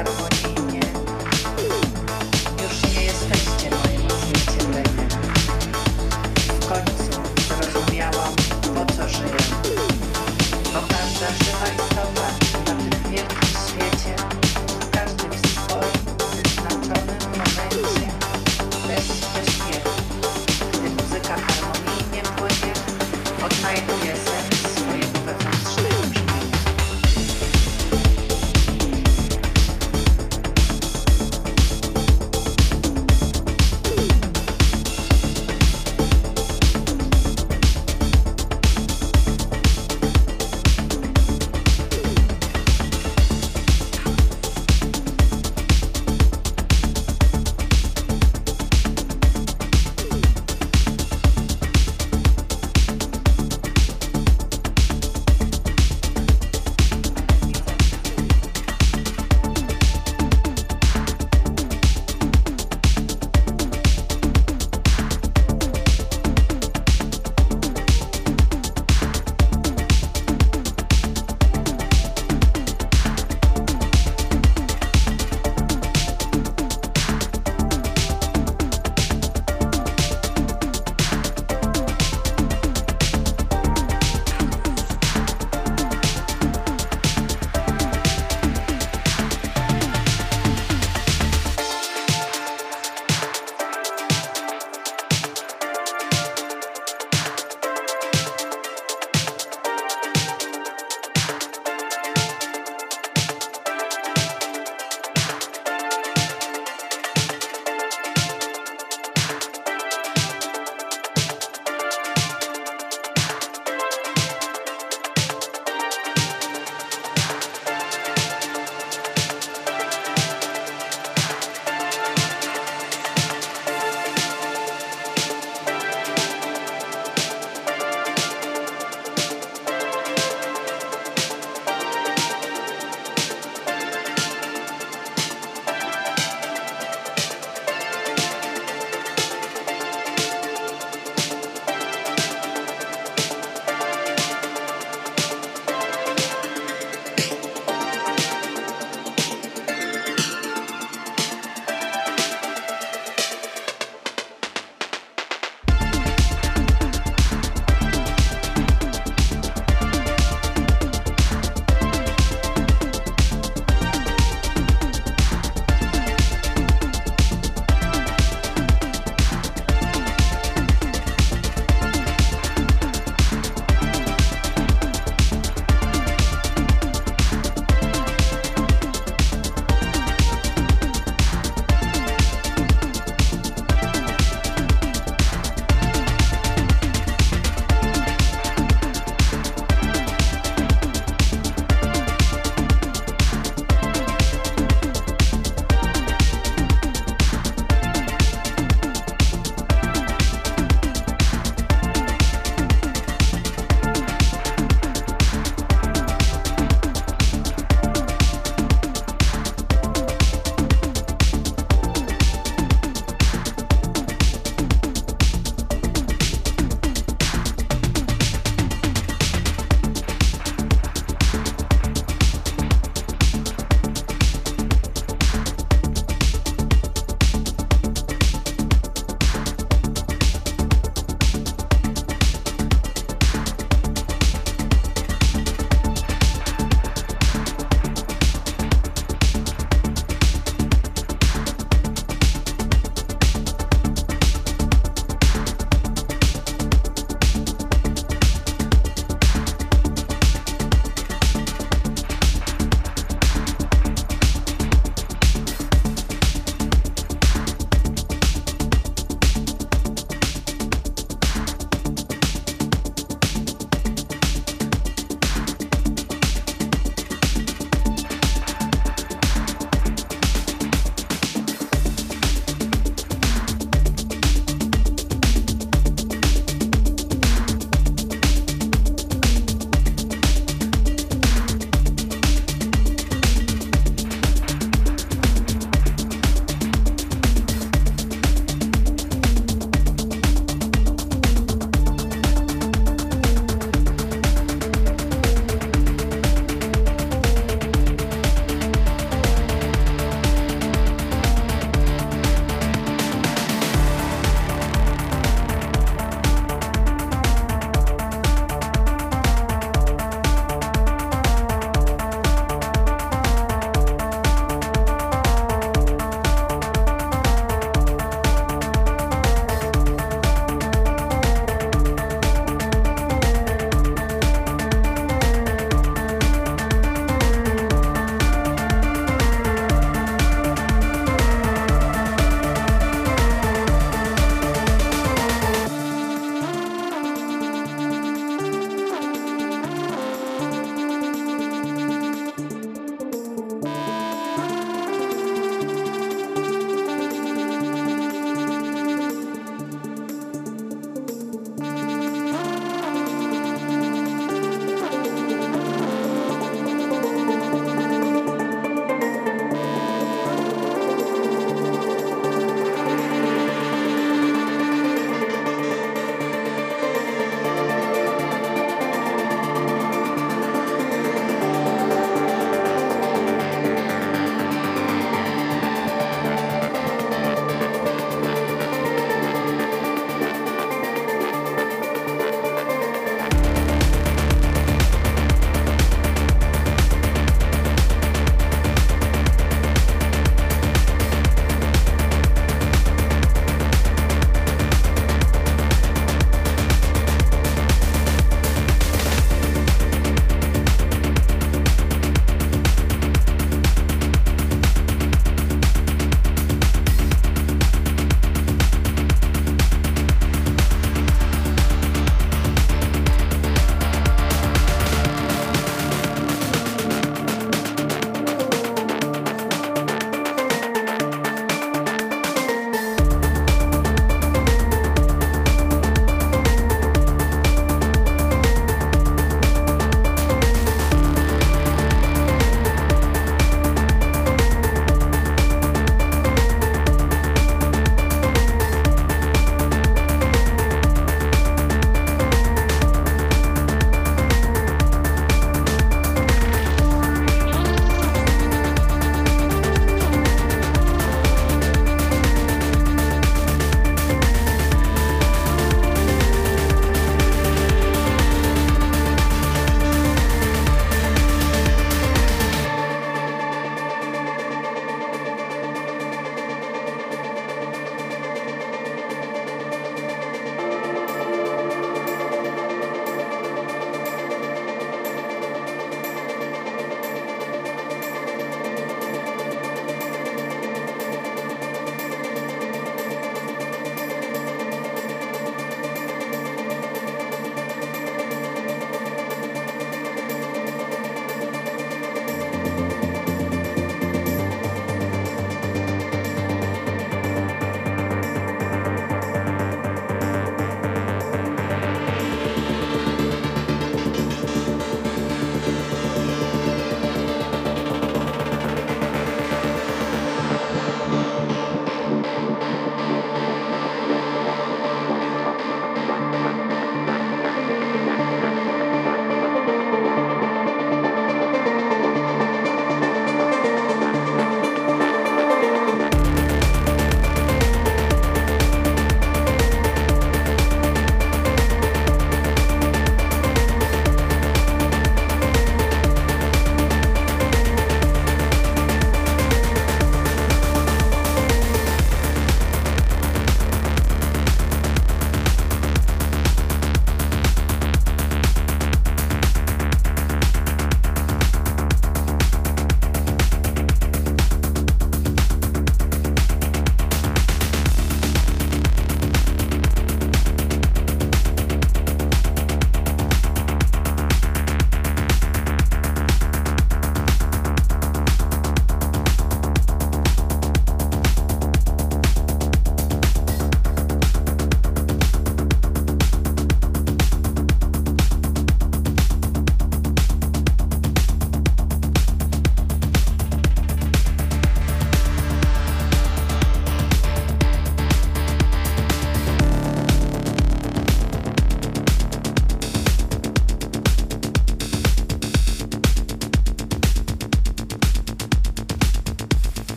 Tartaruga.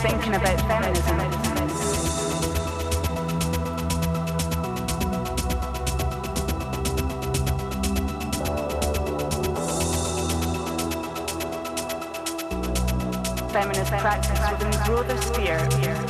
Thinking about feminism. Feminist practice within the broader sphere.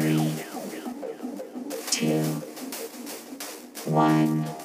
three, two, one.